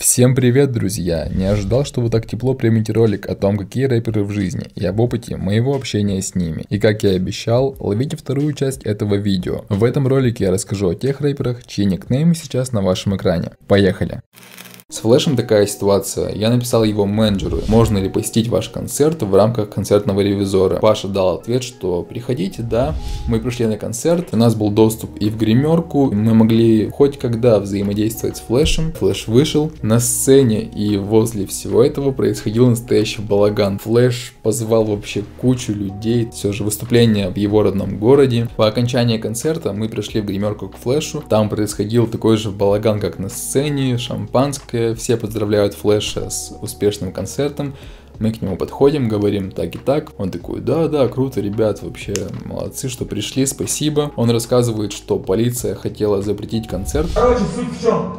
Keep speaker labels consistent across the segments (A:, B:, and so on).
A: Всем привет, друзья! Не ожидал, что вы так тепло примете ролик о том, какие рэперы в жизни, и об опыте моего общения с ними. И как я и обещал, ловите вторую часть этого видео. В этом ролике я расскажу о тех рэперах, чьи никнеймы сейчас на вашем экране. Поехали! С флешем такая ситуация. Я написал его менеджеру, можно ли посетить ваш концерт в рамках концертного ревизора. Паша дал ответ, что приходите, да. Мы пришли на концерт, у нас был доступ и в гримерку, мы могли хоть когда взаимодействовать с флешем. Флеш вышел на сцене, и возле всего этого происходил настоящий балаган. Флеш позвал вообще кучу людей, все же выступление в его родном городе. По окончании концерта мы пришли в гримерку к флешу, там происходил такой же балаган, как на сцене, шампанское, все поздравляют Флэша с успешным концертом. Мы к нему подходим, говорим так и так. Он такой, да, да, круто, ребят, вообще молодцы, что пришли, спасибо. Он рассказывает, что полиция хотела запретить концерт.
B: Короче, суть в чем?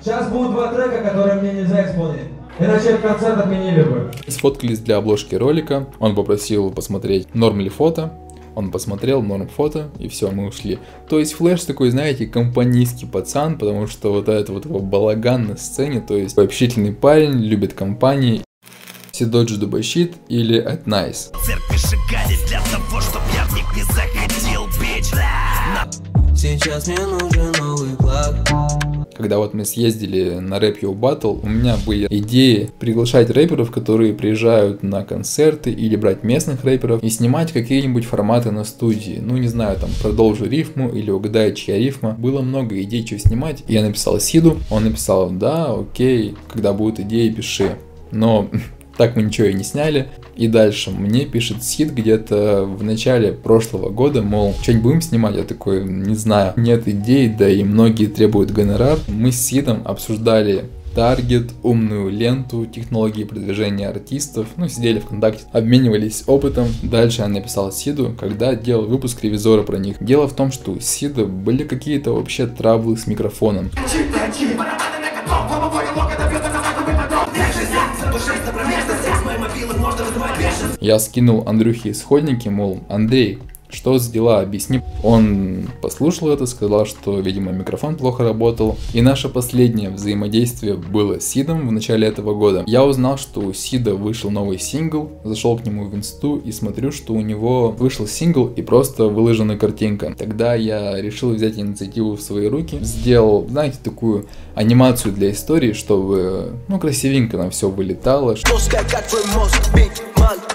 B: Сейчас будут два трека, которые мне нельзя исполнить. Иначе концерт отменили бы.
A: Сфоткались для обложки ролика. Он попросил посмотреть, норм ли фото. Он посмотрел, норм фото, и все, мы ушли. То есть Флэш такой, знаете, компанийский пацан, потому что вот этот вот его балаган на сцене, то есть общительный парень, любит компании. Сидоджи Дубащит или At Nice. Сейчас мне нужен новый плаг когда вот мы съездили на Rap Yo Battle, у меня были идеи приглашать рэперов, которые приезжают на концерты или брать местных рэперов и снимать какие-нибудь форматы на студии. Ну, не знаю, там, продолжу рифму или угадай, чья рифма. Было много идей, что снимать. Я написал Сиду, он написал, да, окей, когда будут идеи, пиши. Но так мы ничего и не сняли. И дальше мне пишет Сид где-то в начале прошлого года, мол, что-нибудь будем снимать? Я такой, не знаю, нет идей, да и многие требуют гонорар. Мы с Сидом обсуждали таргет, умную ленту, технологии продвижения артистов, ну, сидели в контакте, обменивались опытом. Дальше я написал Сиду, когда делал выпуск ревизора про них. Дело в том, что у Сида были какие-то вообще траблы с микрофоном. Я скинул Андрюхе исходники, мол, Андрей, что за дела, объясни. Он послушал это, сказал, что, видимо, микрофон плохо работал. И наше последнее взаимодействие было с Сидом в начале этого года. Я узнал, что у Сида вышел новый сингл, зашел к нему в инсту и смотрю, что у него вышел сингл и просто выложена картинка. Тогда я решил взять инициативу в свои руки, сделал, знаете, такую анимацию для истории, чтобы, ну, красивенько на все вылетало. Жесткая, как твой мозг,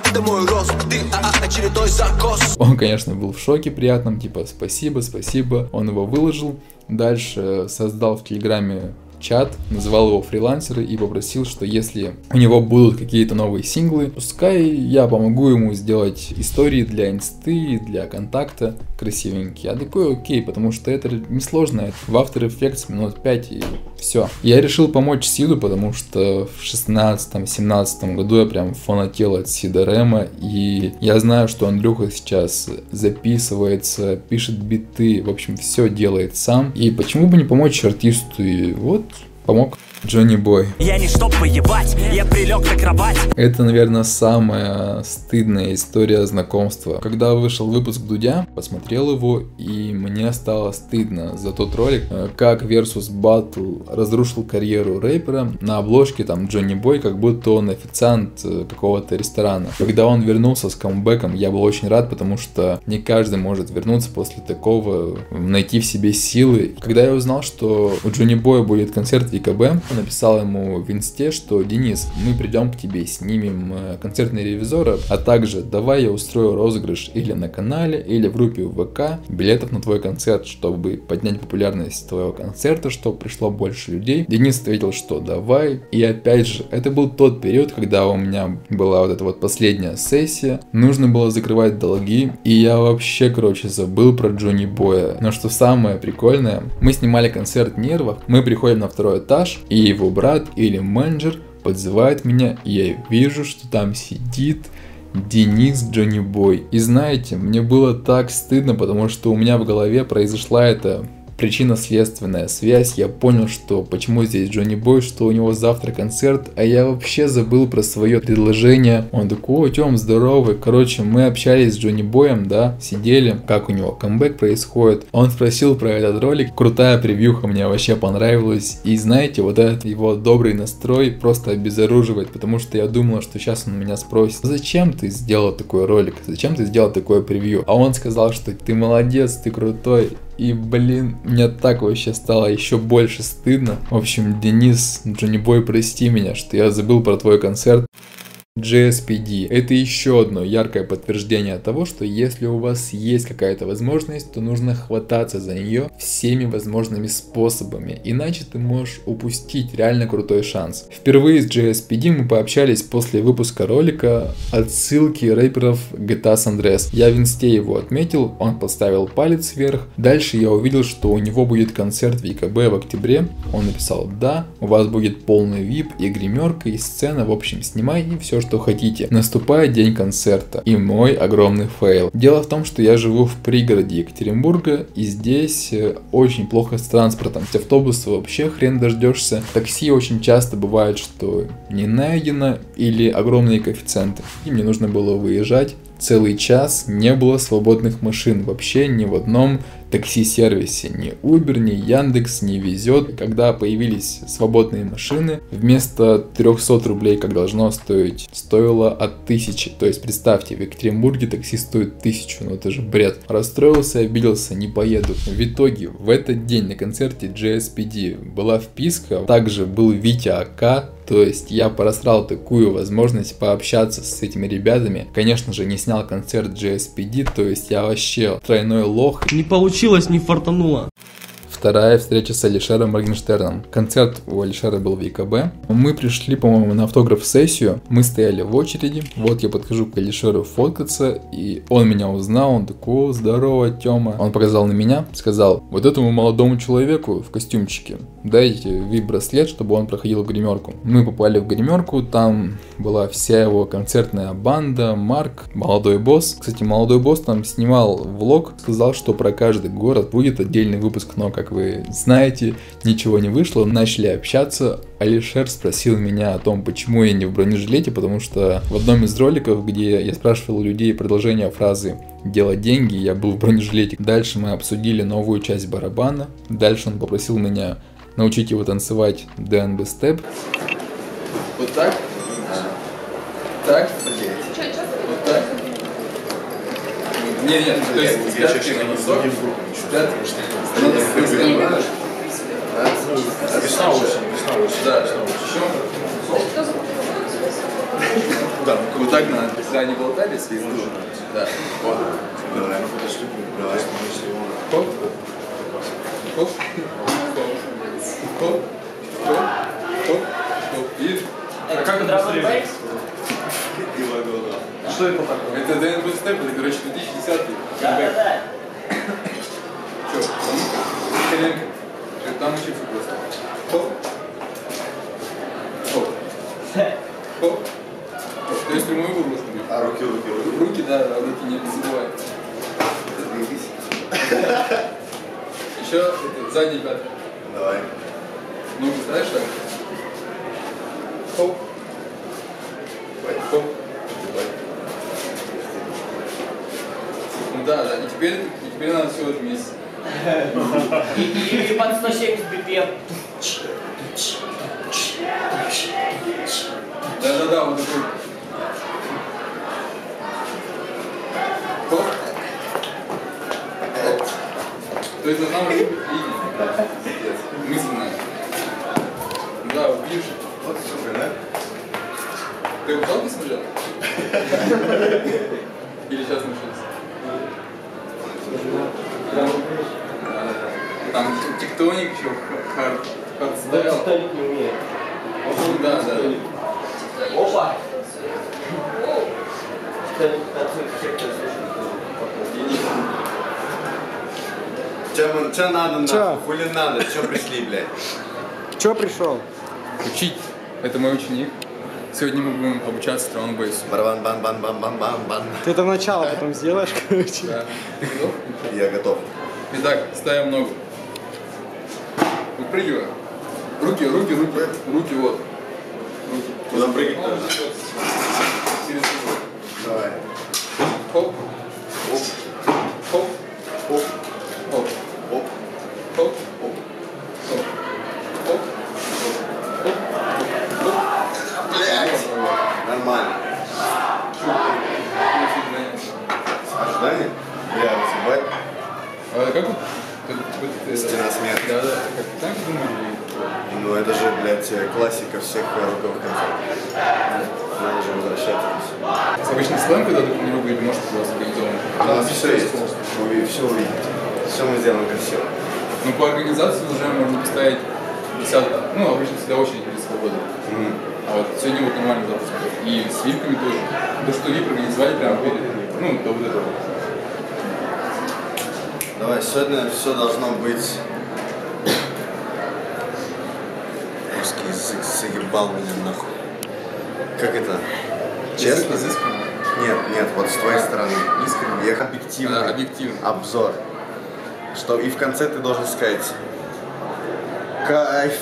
A: это мой рост, ты а, а, очередной закос. Он, конечно, был в шоке приятном, типа, спасибо, спасибо. Он его выложил. Дальше создал в Телеграме чат, называл его фрилансеры и попросил, что если у него будут какие-то новые синглы, пускай я помогу ему сделать истории для инсты, для контакта красивенькие. Я такой окей, потому что это несложно. В After Effects минут 5 и все. Я решил помочь Сиду, потому что в 16-17 году я прям фанател от Сида Рема, и я знаю, что Андрюха сейчас записывается, пишет биты, в общем, все делает сам. И почему бы не помочь артисту? И вот помог. Джонни Бой. Я не чтоб воевать, я прилег на кровать. Это, наверное, самая стыдная история знакомства. Когда вышел выпуск Дудя, посмотрел его, и мне стало стыдно за тот ролик, э, как Versus Battle разрушил карьеру рэпера. На обложке там Джонни Бой, как будто он официант э, какого-то ресторана. Когда он вернулся с камбэком, я был очень рад, потому что не каждый может вернуться после такого, найти в себе силы. Когда я узнал, что у Джонни Боя будет концерт в ЕКБ, написал ему в инсте, что Денис, мы придем к тебе, снимем э, концертный ревизора, а также давай я устрою розыгрыш или на канале, или в группе ВК билетов на твой концерт, чтобы поднять популярность твоего концерта, чтобы пришло больше людей. Денис ответил, что давай. И опять же, это был тот период, когда у меня была вот эта вот последняя сессия, нужно было закрывать долги, и я вообще, короче, забыл про Джонни Боя. Но что самое прикольное, мы снимали концерт нервов, мы приходим на второй этаж, и его брат или менеджер подзывает меня, и я вижу, что там сидит Денис Джонни Бой. И знаете, мне было так стыдно, потому что у меня в голове произошла эта причинно-следственная связь. Я понял, что почему здесь Джонни Бой, что у него завтра концерт, а я вообще забыл про свое предложение. Он такой, о, Тём, здоровый. Короче, мы общались с Джонни Боем, да, сидели, как у него камбэк происходит. Он спросил про этот ролик. Крутая превьюха мне вообще понравилась. И знаете, вот этот его добрый настрой просто обезоруживает, потому что я думал, что сейчас он меня спросит, зачем ты сделал такой ролик, зачем ты сделал такое превью? А он сказал, что ты молодец, ты крутой. И, блин, мне так вообще стало еще больше стыдно. В общем, Денис, Джонни Бой, прости меня, что я забыл про твой концерт. JSPD – это еще одно яркое подтверждение того, что если у вас есть какая-то возможность, то нужно хвататься за нее всеми возможными способами, иначе ты можешь упустить реально крутой шанс. Впервые с JSPD мы пообщались после выпуска ролика отсылки рэперов GTA San Andreas. Я в инсте его отметил, он поставил палец вверх. Дальше я увидел, что у него будет концерт в ЕКБ в октябре. Он написал «Да, у вас будет полный VIP и гримерка и сцена, в общем снимай и все что хотите. Наступает день концерта и мой огромный фейл. Дело в том, что я живу в пригороде Екатеринбурга и здесь э, очень плохо с транспортом. С автобуса вообще хрен дождешься. Такси очень часто бывает, что не найдено или огромные коэффициенты. И мне нужно было выезжать целый час не было свободных машин вообще ни в одном такси-сервисе. Ни Uber, ни Яндекс не везет. Когда появились свободные машины, вместо 300 рублей, как должно стоить, стоило от 1000. То есть представьте, в Екатеринбурге такси стоит 1000, ну это же бред. Расстроился, обиделся, не поеду. В итоге, в этот день на концерте GSPD была вписка, также был Витя АК, то есть я просрал такую возможность пообщаться с этими ребятами. Конечно же, не снял концерт JSPD, то есть я вообще тройной лох.
C: Не получилось, не фартануло.
A: Вторая встреча с Алишером Моргенштерном. Концерт у Алишера был в ЕКБ. Мы пришли, по-моему, на автограф-сессию. Мы стояли в очереди. Вот я подхожу к Алишеру фоткаться, и он меня узнал. Он такой, здорово, Тёма. Он показал на меня, сказал, вот этому молодому человеку в костюмчике дайте вип-браслет, чтобы он проходил гримерку. Мы попали в гримерку, там была вся его концертная банда, Марк, молодой босс. Кстати, молодой босс там снимал влог, сказал, что про каждый город будет отдельный выпуск, но как вы знаете, ничего не вышло. Начали общаться. Алишер спросил меня о том, почему я не в бронежилете, потому что в одном из роликов, где я спрашивал людей продолжение фразы «делать деньги», я был в бронежилете. Дальше мы обсудили новую часть барабана. Дальше он попросил меня научить его танцевать DNB степ. Вот так. Так. Вот так. Не, нет, то есть пятки на носок, пятки, пятки
D: Весна осень, весна осень.
A: Да, еще. Да, вот так надо, если они болтались, и Да, вот.
D: Давай, ну давай, если он...
A: Хоп. Хоп. Хоп. Хоп. Хоп. Хоп. Видишь?
C: А как это быстрее?
D: И лагода.
C: Что это такое?
A: Это ДНБ степ, это, короче, 2010
C: Да-да-да.
A: Че? Коленка. Что, Там учиться просто. Хоп. Хоп. Хоп. То есть прямой угол должен быть.
D: А руки, руки, руки.
A: Руки, да, да, руки не забывай. Еще это, задний пятый.
D: Давай.
A: Знаешь так? Хоп. Хоп. Ну да, да. И теперь, и теперь надо все вместе.
C: И под 170 BPM.
A: Да-да-да, вот такой. Хоп. То есть должна быть видно. Мысленно. Да, убьешь.
D: Вот супер, да?
A: Ты в не смотрел? Или сейчас научился? Там тектоник еще, хард, хардстайл.
C: Столик не умеет.
A: Да, да.
C: Опа! Кто
D: Че, че надо нахуй? Хули надо? Че пришли, блядь?
E: Че пришел?
A: Учить. Это мой ученик. Сегодня мы будем обучаться траунбейсу.
D: Барабан, бан, бан, бан, бан, бан, бан.
E: Ты это начало потом сделаешь, короче.
A: Да. Ты готов?
D: Я готов.
A: Итак, ставим ногу. Прыгивай. Руки, руки, руки. Руки вот. Руки.
D: Куда прыгать?
A: Через.
D: Давай.
A: Хоп. Хоп.
D: Оп,
A: Хоп.
D: оп,
A: Хоп.
D: оп.
A: Хоп. Хоп.
D: Блять! Нормально. Ожидание? Бля, съебать.
A: А как вот? как- вот это-
D: Стена смерти.
A: Да, да. Как так думаешь?
D: Ну это же, блядь, классика всех роковых концертов. Надо же возвращаться.
A: С обычным сленгом, когда ты не или может просто организован?
D: У нас все есть. Вы все увидите. Все мы сделаем красиво.
A: Ну, по организации уже можно поставить 50, ну, обычно всегда очередь перед свободой.
D: Мгм.
A: А вот сегодня вот нормально запуск. И с випками тоже. То, что вип организовали прямо перед, ну, до вот этого.
D: Давай, сегодня все должно быть... заебал меня нахуй. Как это? Честно?
A: Изысканно.
D: Нет, нет, вот с твоей стороны.
A: Искренне.
D: Я объективно.
A: Да, объективно.
D: Обзор. Что и в конце ты должен сказать кайф.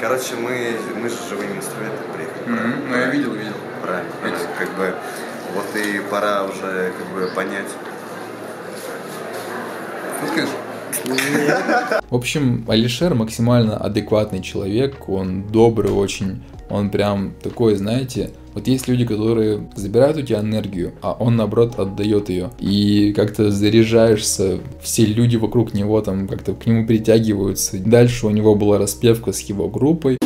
D: Короче, мы, мы же живыми инструментами приехали.
A: Мгм. Ну, я видел, видел.
D: Правильно, правильно. Как бы вот и пора уже как бы понять.
A: Ну, скажешь. В общем, Алишер максимально адекватный человек, он добрый очень, он прям такой, знаете, вот есть люди, которые забирают у тебя энергию, а он наоборот отдает ее. И как-то заряжаешься, все люди вокруг него там как-то к нему притягиваются. Дальше у него была распевка с его группой.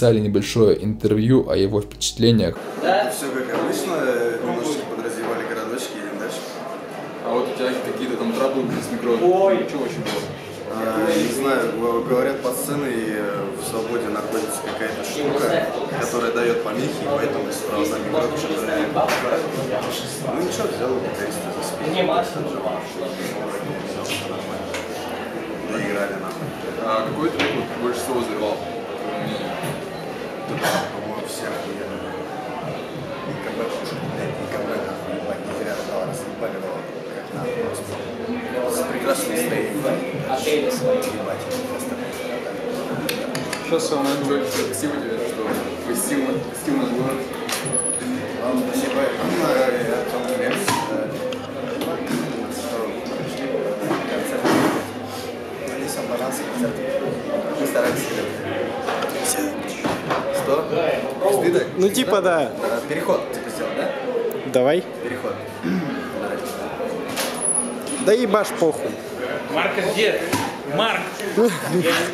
A: Записали небольшое интервью о его впечатлениях.
D: Все как обычно, немножечко подразъебали городочки, едем дальше.
A: А вот у тебя какие-то там траблы с микро?
C: Ой.
A: Что очень было?
D: А, не знаю, говорят, под сценой э, в свободе находится какая-то штука, которая дает помехи, и поэтому справа за микро что-то Ну ничего, взял текст за спину.
C: Не.
D: Доиграли нам.
A: А какой трек больше всего взорвал?
D: По-моему, все охуенно. И КБ, блядь, КБ, нахуй, ебать, не зря разъебали его, как надо просто. С прекрасным настроением.
C: Отели свои.
D: Ебать,
E: Сейчас он
A: Джой, спасибо тебе, что посетил, посетил наш город.
D: Вам спасибо. Я Артем Лев. э, что пришли на концерт. Мы стараемся. Что? Пизды так?
E: Ну типа да.
D: Переход, типа сделал, да?
E: Давай.
D: Переход.
E: Да ебашь похуй.
F: Марка где? Марк!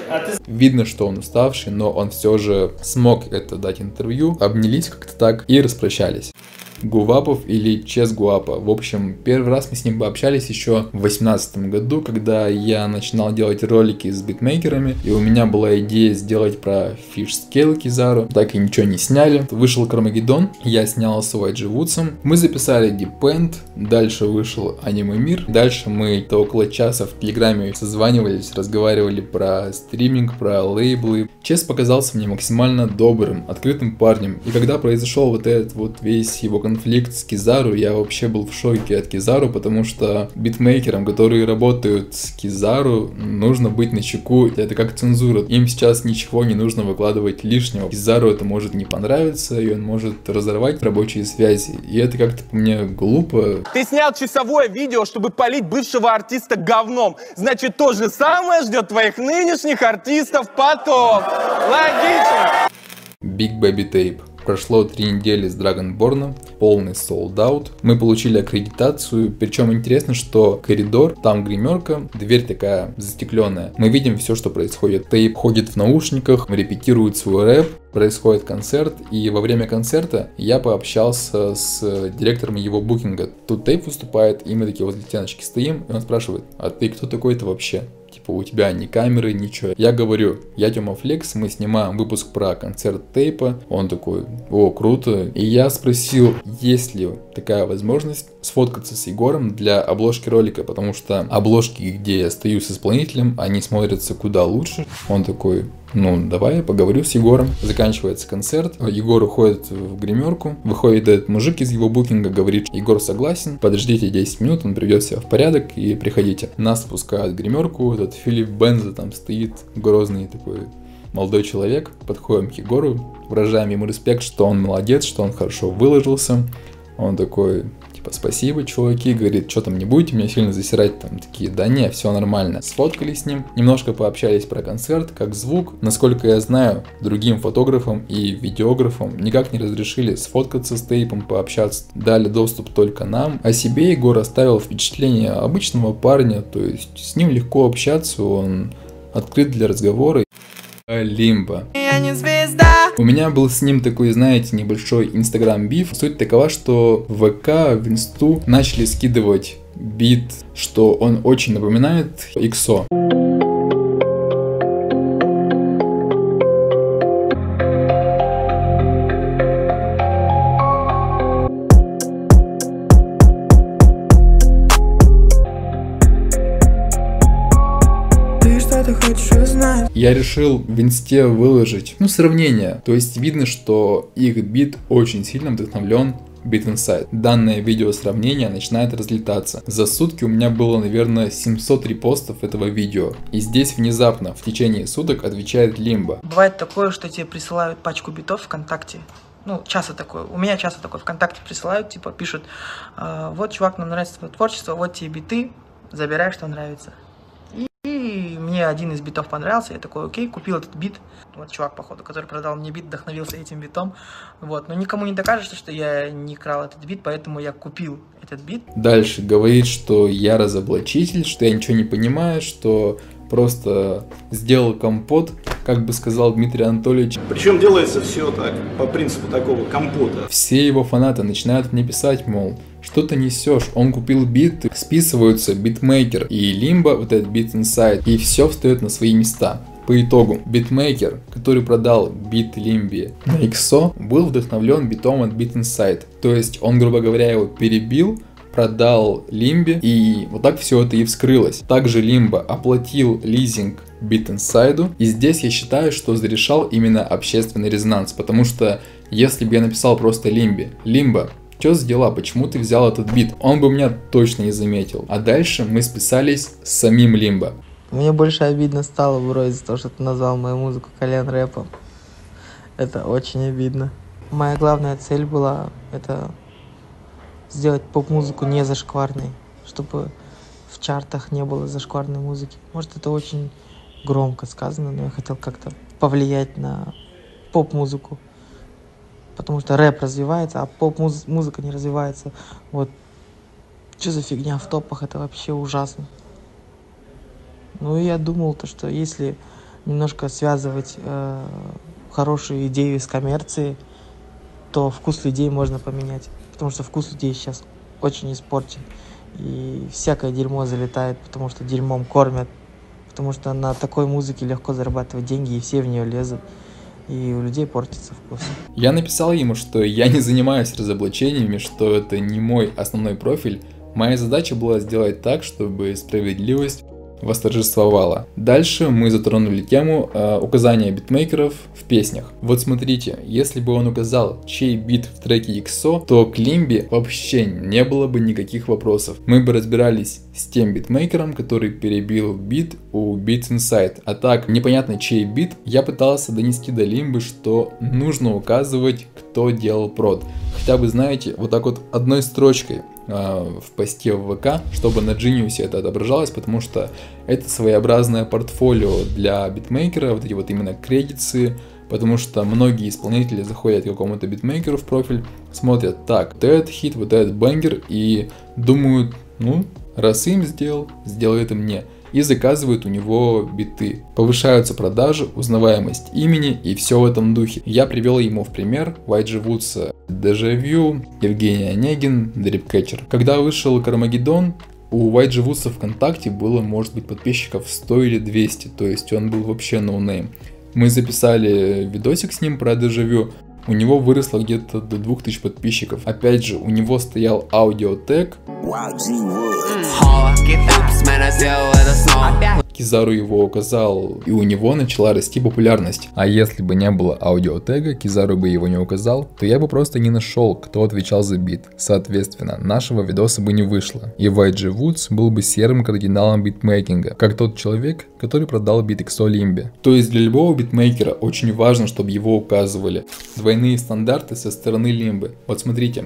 F: А
A: Видно, что он уставший, но он все же смог это дать интервью. Обнялись как-то так и распрощались. Guwop или Chase Guwop. В общем, первый раз мы с ним пообщались еще в 2018 году, когда я начинал делать ролики с битмейкерами, и у меня была идея сделать про Fishscale Кизару, так и ничего не сняли. Вышел Кармагеддон, я снялся с YG Woods'ом, мы записали Depend, дальше вышел Аниме Мир, дальше мы то около часа в Телеграме созванивались, разговаривали про стриминг, про лейблы. Чес показался мне максимально добрым, открытым парнем, и когда произошел вот этот вот весь его конфликт с Кизару, я вообще был в шоке от Кизару, потому что битмейкерам, которые работают с Кизару, нужно быть начеку. Это как цензура. Им сейчас ничего не нужно выкладывать лишнего. Кизару это может не понравиться, и он может разорвать рабочие связи. И это как-то по мне глупо.
G: Ты снял часовое видео, чтобы полить бывшего артиста говном. Значит, то же самое ждет твоих нынешних артистов потом. Логично.
A: Big Baby Tape. Прошло три недели с Драгонборна. полный sold out. Мы получили аккредитацию, причем интересно, что коридор, там гримерка, дверь такая застекленная. Мы видим все, что происходит. Тейп ходит в наушниках, репетирует свой рэп, происходит концерт, и во время концерта я пообщался с директором его букинга. Тут Тейп выступает, и мы такие возле стеночки стоим, и он спрашивает, а ты кто такой-то вообще? Типа у тебя ни камеры, ничего. Я говорю, я Тёма Флекс, мы снимаем выпуск про концерт Тейпа. Он такой, о, круто. И я спросил, есть ли такая возможность сфоткаться с Егором для обложки ролика, потому что обложки, где я стою с исполнителем, они смотрятся куда лучше. Он такой, ну, давай я поговорю с Егором. Заканчивается концерт, Егор уходит в гримерку, выходит этот мужик из его букинга, говорит, Егор согласен, подождите 10 минут, он приведет себя в порядок и приходите. Нас спускают в гримерку, этот Филипп Бенза там стоит, грозный такой молодой человек, подходим к Егору, выражаем ему респект, что он молодец, что он хорошо выложился. Он такой, типа, спасибо, чуваки, говорит, что там не будете меня сильно засирать, там такие, да не, все нормально. Сфоткались с ним, немножко пообщались про концерт, как звук. Насколько я знаю, другим фотографам и видеографам никак не разрешили сфоткаться с тейпом, пообщаться. Дали доступ только нам. О себе Егор оставил впечатление обычного парня, то есть с ним легко общаться, он открыт для разговора. Лимба.
H: Я не звезда.
A: У меня был с ним такой, знаете, небольшой инстаграм-биф. Суть такова, что в ВК, в инсту начали скидывать бит, что он очень напоминает XO. Я решил в инсте выложить, ну, сравнение. То есть видно, что их бит очень сильно вдохновлен Beat Inside. Данное видео сравнение начинает разлетаться. За сутки у меня было, наверное, 700 репостов этого видео. И здесь внезапно, в течение суток, отвечает Лимба.
I: Бывает такое, что тебе присылают пачку битов ВКонтакте. Ну, часто такое. У меня часто такое. ВКонтакте присылают, типа, пишут, «А, вот, чувак, нам нравится твое творчество, вот тебе биты, забирай, что нравится. И, мне один из битов понравился, я такой, окей, купил этот бит. Вот чувак, походу, который продал мне бит, вдохновился этим битом. Вот, но никому не докажешь, что я не крал этот бит, поэтому я купил этот бит.
A: Дальше говорит, что я разоблачитель, что я ничего не понимаю, что просто сделал компот, как бы сказал Дмитрий Анатольевич.
J: Причем делается все так, по принципу такого компота.
A: Все его фанаты начинают мне писать, мол, что ты несешь? Он купил бит, списываются битмейкер и лимба, вот этот бит Inside, и все встает на свои места. По итогу, битмейкер, который продал бит Лимбе на XO, был вдохновлен битом от Beat Inside. То есть он, грубо говоря, его перебил, продал Лимбе, и вот так все это и вскрылось. Также Лимба оплатил лизинг Inside, и здесь я считаю, что зарешал именно общественный резонанс, потому что если бы я написал просто Лимбе, Лимба, что за дела, почему ты взял этот бит? Он бы меня точно не заметил. А дальше мы списались с самим Лимбой.
I: Мне больше обидно стало, бро, из-за того, что ты назвал мою музыку колен рэпом. Это очень обидно. Моя главная цель была это сделать поп-музыку не зашкварной, чтобы в чартах не было зашкварной музыки. Может, это очень громко сказано, но я хотел как-то повлиять на поп-музыку. Потому что рэп развивается, а поп-музыка не развивается. Вот что за фигня в топах, это вообще ужасно. Ну, я думал, то, что если немножко связывать э, хорошую идею с коммерцией, то вкус людей можно поменять. Потому что вкус людей сейчас очень испорчен. И всякое дерьмо залетает, потому что дерьмом кормят. Потому что на такой музыке легко зарабатывать деньги, и все в нее лезут. И у людей портится вкус.
A: Я написал ему, что я не занимаюсь разоблачениями, что это не мой основной профиль. Моя задача была сделать так, чтобы справедливость восторжествовала. Дальше мы затронули тему э, указания битмейкеров в песнях. Вот смотрите, если бы он указал, чей бит в треке XO, то к Лимбе вообще не было бы никаких вопросов. Мы бы разбирались с тем битмейкером, который перебил бит у Beats Inside. А так, непонятно чей бит, я пытался донести до Лимбы, что нужно указывать, кто делал прод. Хотя бы, знаете, вот так вот одной строчкой в посте в ВК, чтобы на Genius это отображалось, потому что это своеобразное портфолио для битмейкера, вот эти вот именно кредиты, Потому что многие исполнители заходят к какому-то битмейкеру в профиль, смотрят, так, вот этот хит, вот этот banger, и думают, ну, раз им сделал, сделает и мне. И заказывают у него биты. Повышаются продажи, узнаваемость имени и все в этом духе. Я привел ему в пример YG Woods, Дежавю, Евгений Онегин, Drip Catcher. Когда вышел Кармагеддон, у YG Woods ВКонтакте было, может быть, подписчиков 100 или 200, то есть он был вообще ноунейм. Мы записали видосик с ним про дежавю, у него выросло где-то до 2000 подписчиков. Опять же, у него стоял аудиотег. Кизару его указал, и у него начала расти популярность. А если бы не было аудиотега, Кизару бы его не указал, то я бы просто не нашел, кто отвечал за бит. Соответственно, нашего видоса бы не вышло. И YG Woods был бы серым кардиналом битмейкинга, как тот человек, который продал бит XO Limbe. То есть для любого битмейкера очень важно, чтобы его указывали. Двойные стандарты со стороны Лимбы. Вот смотрите,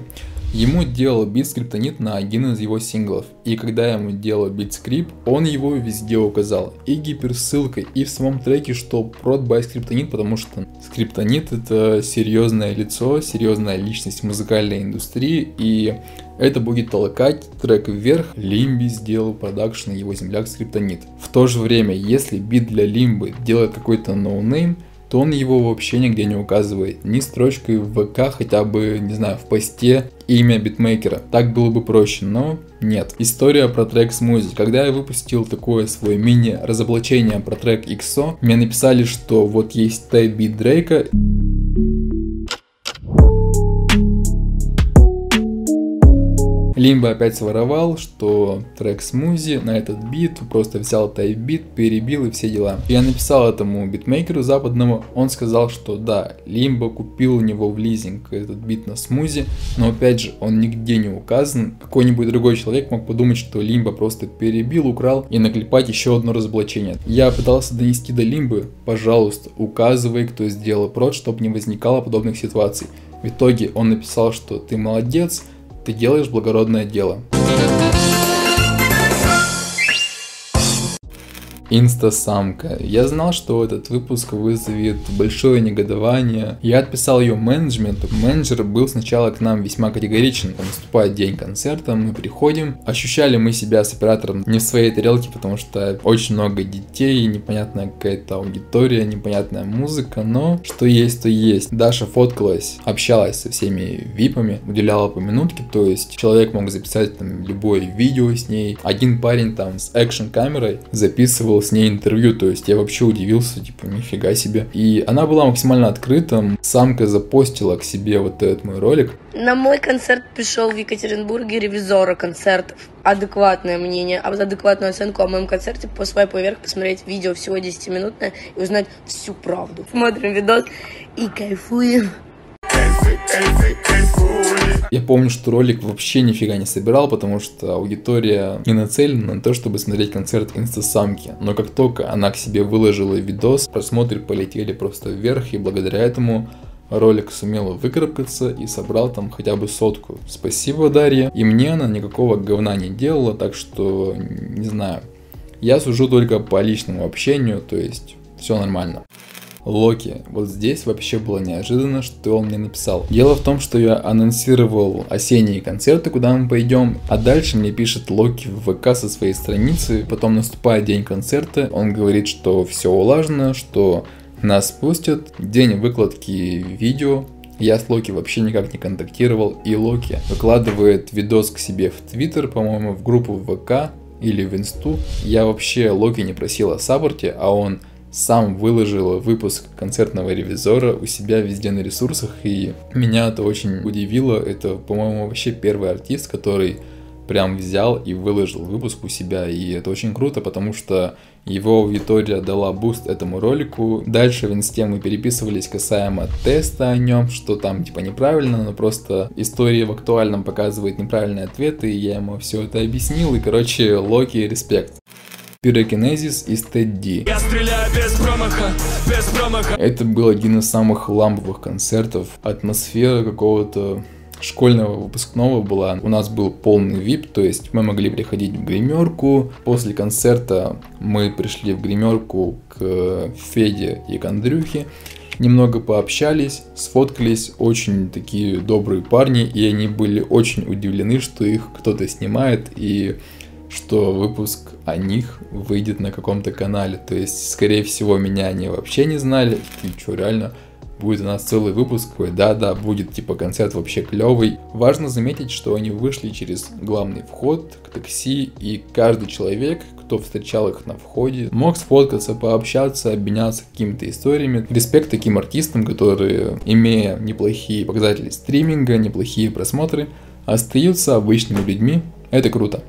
A: Ему делал бит скриптонит на один из его синглов, и когда ему делал бит скрипт, он его везде указал, и гиперссылкой, и в самом треке, что prod by скриптонит, потому что скриптонит это серьезное лицо, серьезная личность музыкальной индустрии, и это будет толкать трек вверх. Лимбе сделал продакшн его земляк скриптонит. В то же время, если бит для Лимбы делает какой-то ноунейм, то он его вообще нигде не указывает. Ни строчкой в ВК, хотя бы, не знаю, в посте имя битмейкера. Так было бы проще, но нет. История про трек Смузи. Когда я выпустил такое свое мини-разоблачение про трек XO, мне написали, что вот есть type beat Дрейка, Лимба опять своровал, что трек смузи на этот бит, просто взял type beat, перебил и все дела. Я написал этому битмейкеру западному, он сказал, что да, Лимба купил у него в лизинг этот бит на смузи, но опять же, он нигде не указан. Какой-нибудь другой человек мог подумать, что Лимба просто перебил, украл и наклепать еще одно разоблачение. Я пытался донести до Лимбы, пожалуйста, указывай, кто сделал прод, чтобы не возникало подобных ситуаций. В итоге он написал, что ты молодец, ты делаешь благородное дело. Инстасамка. Я знал, что этот выпуск вызовет большое негодование. Я отписал ее менеджменту. Менеджер был сначала к нам весьма категоричен. Наступает день концерта, мы приходим. Ощущали мы себя с оператором не в своей тарелке, потому что очень много детей, непонятная какая-то аудитория, непонятная музыка, но что есть, то есть. Даша фоткалась, общалась со всеми випами, уделяла по минутке, то есть человек мог записать там любое видео с ней. Один парень там с экшн камерой с ней интервью, то есть я вообще удивился, типа, нифига себе. И она была максимально открыта, самка запостила к себе вот этот мой ролик.
K: На мой концерт пришел в Екатеринбурге ревизора концертов. Адекватное мнение, а адекватную оценку о моем концерте по своей поверх посмотреть видео всего 10-минутное и узнать всю правду. Смотрим видос и кайфуем.
A: Я помню, что ролик вообще нифига не собирал, потому что аудитория не нацелена на то, чтобы смотреть концерт инстасамки. Но как только она к себе выложила видос, просмотры полетели просто вверх, и благодаря этому ролик сумел выкарабкаться и собрал там хотя бы сотку. Спасибо, Дарья. И мне она никакого говна не делала, так что, не знаю. Я сужу только по личному общению, то есть все нормально. Локи. Вот здесь вообще было неожиданно, что он мне написал. Дело в том, что я анонсировал осенние концерты, куда мы пойдем, а дальше мне пишет Локи в ВК со своей страницы, потом наступает день концерта, он говорит, что все улажено, что нас пустят, день выкладки видео, я с Локи вообще никак не контактировал, и Локи выкладывает видос к себе в Твиттер, по-моему, в группу в ВК или в Инсту. Я вообще Локи не просил о саппорте, а он сам выложил выпуск концертного ревизора у себя везде на ресурсах, и меня это очень удивило. Это, по-моему, вообще первый артист, который прям взял и выложил выпуск у себя, и это очень круто, потому что его аудитория дала буст этому ролику. Дальше в инсте мы переписывались касаемо теста о нем, что там типа неправильно, но просто история в актуальном показывает неправильные ответы, и я ему все это объяснил, и короче, Локи, респект. Пирокинезис и Стэдди. Я стреляю без промаха, без промаха. Это был один из самых ламповых концертов. Атмосфера какого-то школьного выпускного была. У нас был полный VIP, то есть мы могли приходить в гримерку. После концерта мы пришли в гримерку к Феде и к Андрюхе. немного пообщались, сфоткались, очень такие добрые парни, и они были очень удивлены, что их кто-то снимает, и что выпуск о них выйдет на каком-то канале. То есть, скорее всего, меня они вообще не знали. И что, реально, будет у нас целый выпуск, ой, да-да, будет типа концерт вообще клевый. Важно заметить, что они вышли через главный вход к такси, и каждый человек, кто встречал их на входе, мог сфоткаться, пообщаться, обменяться какими-то историями. Респект таким артистам, которые, имея неплохие показатели стриминга, неплохие просмотры, остаются обычными людьми. Это круто.